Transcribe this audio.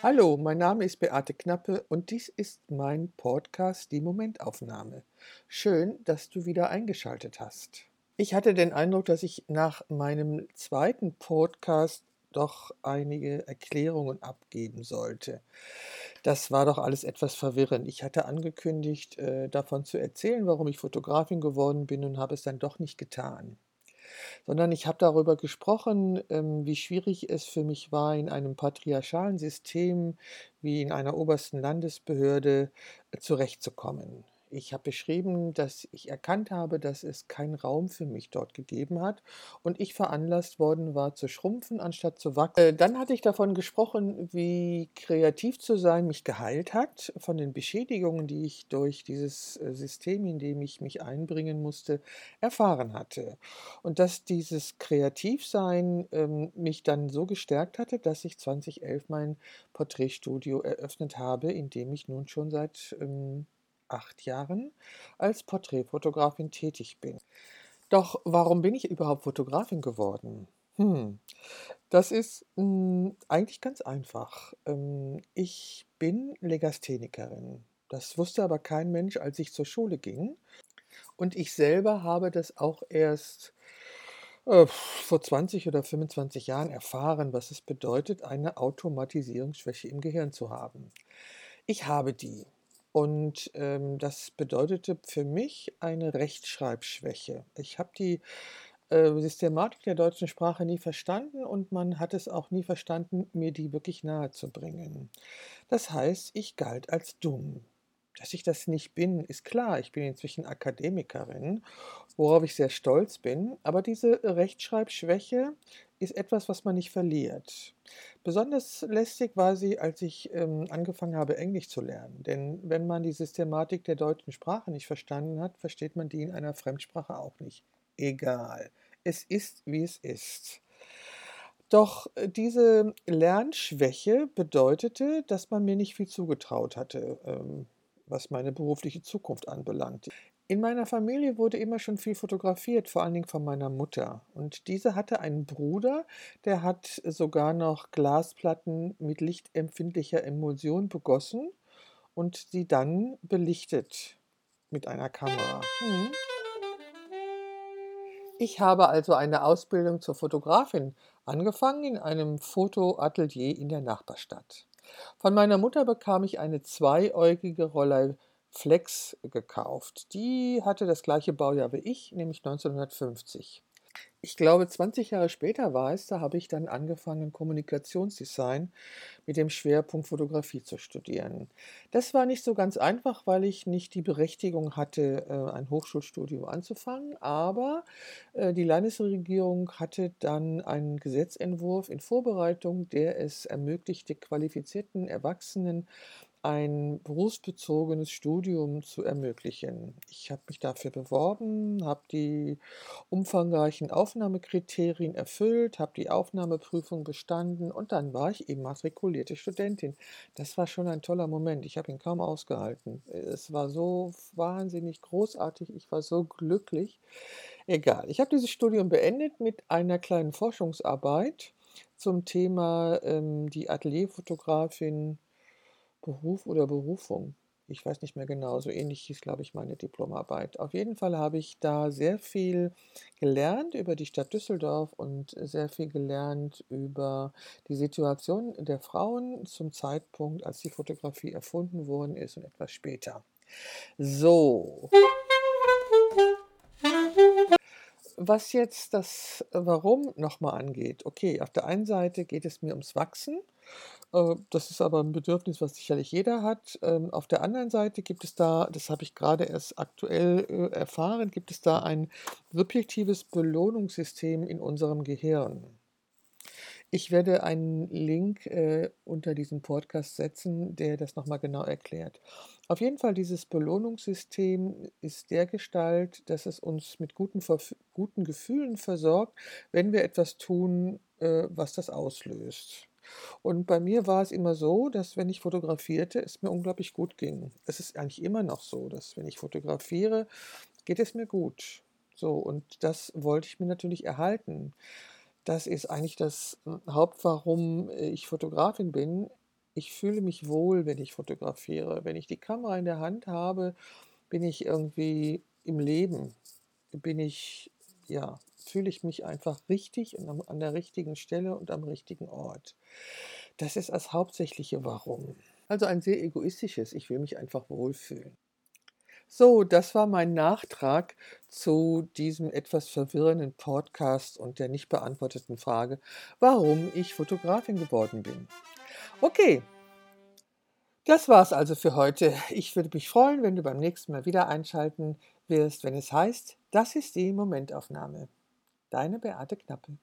Hallo, mein Name ist Beate Knappe und dies ist mein Podcast Die Momentaufnahme. Schön, dass du wieder eingeschaltet hast. Ich hatte den Eindruck, dass ich nach meinem zweiten Podcast doch einige Erklärungen abgeben sollte. Das war doch alles etwas verwirrend. Ich hatte angekündigt, äh, davon zu erzählen, warum ich Fotografin geworden bin und habe es dann doch nicht getan sondern ich habe darüber gesprochen, ähm, wie schwierig es für mich war, in einem patriarchalen System wie in einer obersten Landesbehörde äh, zurechtzukommen. Ich habe beschrieben, dass ich erkannt habe, dass es keinen Raum für mich dort gegeben hat und ich veranlasst worden war zu schrumpfen, anstatt zu wachsen. Äh, dann hatte ich davon gesprochen, wie kreativ zu sein mich geheilt hat, von den Beschädigungen, die ich durch dieses äh, System, in dem ich mich einbringen musste, erfahren hatte. Und dass dieses Kreativsein ähm, mich dann so gestärkt hatte, dass ich 2011 mein Porträtstudio eröffnet habe, in dem ich nun schon seit ähm, acht Jahren als Porträtfotografin tätig bin. Doch warum bin ich überhaupt Fotografin geworden? Hm, das ist mh, hm, eigentlich ganz einfach. Ähm, ich bin Legasthenikerin. Das wusste aber kein Mensch, als ich zur Schule ging. Und ich selber habe das auch erst äh, vor 20 oder 25 Jahren erfahren, was es bedeutet, eine Automatisierungsschwäche im Gehirn zu haben. Ich habe die. Und ähm, das bedeutete für mich eine Rechtschreibschwäche. Ich habe die äh, Systematik der deutschen Sprache nie verstanden und man hat es auch nie verstanden, mir die wirklich nahe zu bringen. Das heißt, ich galt als dumm. Dass ich das nicht bin, ist klar. Ich bin inzwischen Akademikerin, worauf ich sehr stolz bin. Aber diese Rechtschreibschwäche ist etwas, was man nicht verliert. Besonders lästig war sie, als ich ähm, angefangen habe, Englisch zu lernen. Denn wenn man die Systematik der deutschen Sprache nicht verstanden hat, versteht man die in einer Fremdsprache auch nicht. Egal. Es ist, wie es ist. Doch äh, diese Lernschwäche bedeutete, dass man mir nicht viel zugetraut hatte. Ähm, was meine berufliche Zukunft anbelangt. In meiner Familie wurde immer schon viel fotografiert, vor allen Dingen von meiner Mutter. Und diese hatte einen Bruder, der hat sogar noch Glasplatten mit lichtempfindlicher Emulsion begossen und sie dann belichtet mit einer Kamera. Hm. Ich habe also eine Ausbildung zur Fotografin angefangen in einem Fotoatelier in der Nachbarstadt. Von meiner Mutter bekam ich eine zweiäugige Rollei Flex gekauft. Die hatte das gleiche Baujahr wie ich, nämlich 1950. Ich glaube, 20 Jahre später war es, da habe ich dann angefangen, Kommunikationsdesign mit dem Schwerpunkt Fotografie zu studieren. Das war nicht so ganz einfach, weil ich nicht die Berechtigung hatte, äh, ein Hochschulstudium anzufangen, aber äh, die Landesregierung hatte dann einen Gesetzentwurf in Vorbereitung, der es ermöglichte, qualifizierten Erwachsenen ein berufsbezogenes Studium zu ermöglichen. Ich habe mich dafür beworben, habe die umfangreichen Aufnahmekriterien erfüllt, habe die Aufnahmeprüfung bestanden und dann war ich eben matrikulierte Studentin. Das war schon ein toller Moment. Ich habe ihn kaum ausgehalten. Es war so wahnsinnig großartig. Ich war so glücklich. Egal. Ich habe dieses Studium beendet mit einer kleinen Forschungsarbeit zum Thema ähm, die Atelierfotografin Beruf oder Berufung. Ich weiß nicht mehr genau, so ähnlich hieß, glaube ich, meine Diplomarbeit. Auf jeden Fall habe ich da sehr viel gelernt über die Stadt Düsseldorf und sehr viel gelernt über die Situation der Frauen zum Zeitpunkt, als die Fotografie erfunden worden ist und etwas später. So. Was jetzt das Warum nochmal angeht. Okay, auf der einen Seite geht es mir ums Wachsen äh, das ist aber ein Bedürfnis, was sicherlich jeder hat. Ähm, auf der anderen Seite gibt es da, das habe ich gerade erst aktuell äh, erfahren, gibt es da ein subjektives Belohnungssystem in unserem Gehirn. Ich werde einen Link äh, unter diesem Podcast setzen, der das nochmal genau erklärt. Auf jeden Fall, dieses Belohnungssystem ist der Gestalt, dass es uns mit guten, guten Gefühlen versorgt, wenn wir etwas tun, äh, was das auslöst. Und bei mir war es immer so, dass wenn ich fotografierte, es mir unglaublich gut ging. Es ist eigentlich immer noch so, dass wenn ich fotografiere, geht es mir gut. So, und das wollte ich mir natürlich erhalten. Das ist eigentlich das hm, Haupt, warum ich Fotografin bin. Ich fühle mich wohl, wenn ich fotografiere. Wenn ich die Kamera in der Hand habe, bin ich irgendwie im Leben. Bin ich, ja, fühle ich mich einfach richtig und an der richtigen Stelle und am richtigen Ort. Das ist das hauptsächliche Warum. Also ein sehr egoistisches, ich will mich einfach wohlfühlen. So, das war mein Nachtrag zu diesem etwas verwirrenden Podcast und der nicht beantworteten Frage, warum ich Fotografin geworden bin. Okay, das war's also für heute. Ich würde mich freuen, wenn du beim nächsten Mal wieder einschalten wirst, wenn es heißt, das ist die Momentaufnahme. Deine Beate Knappe.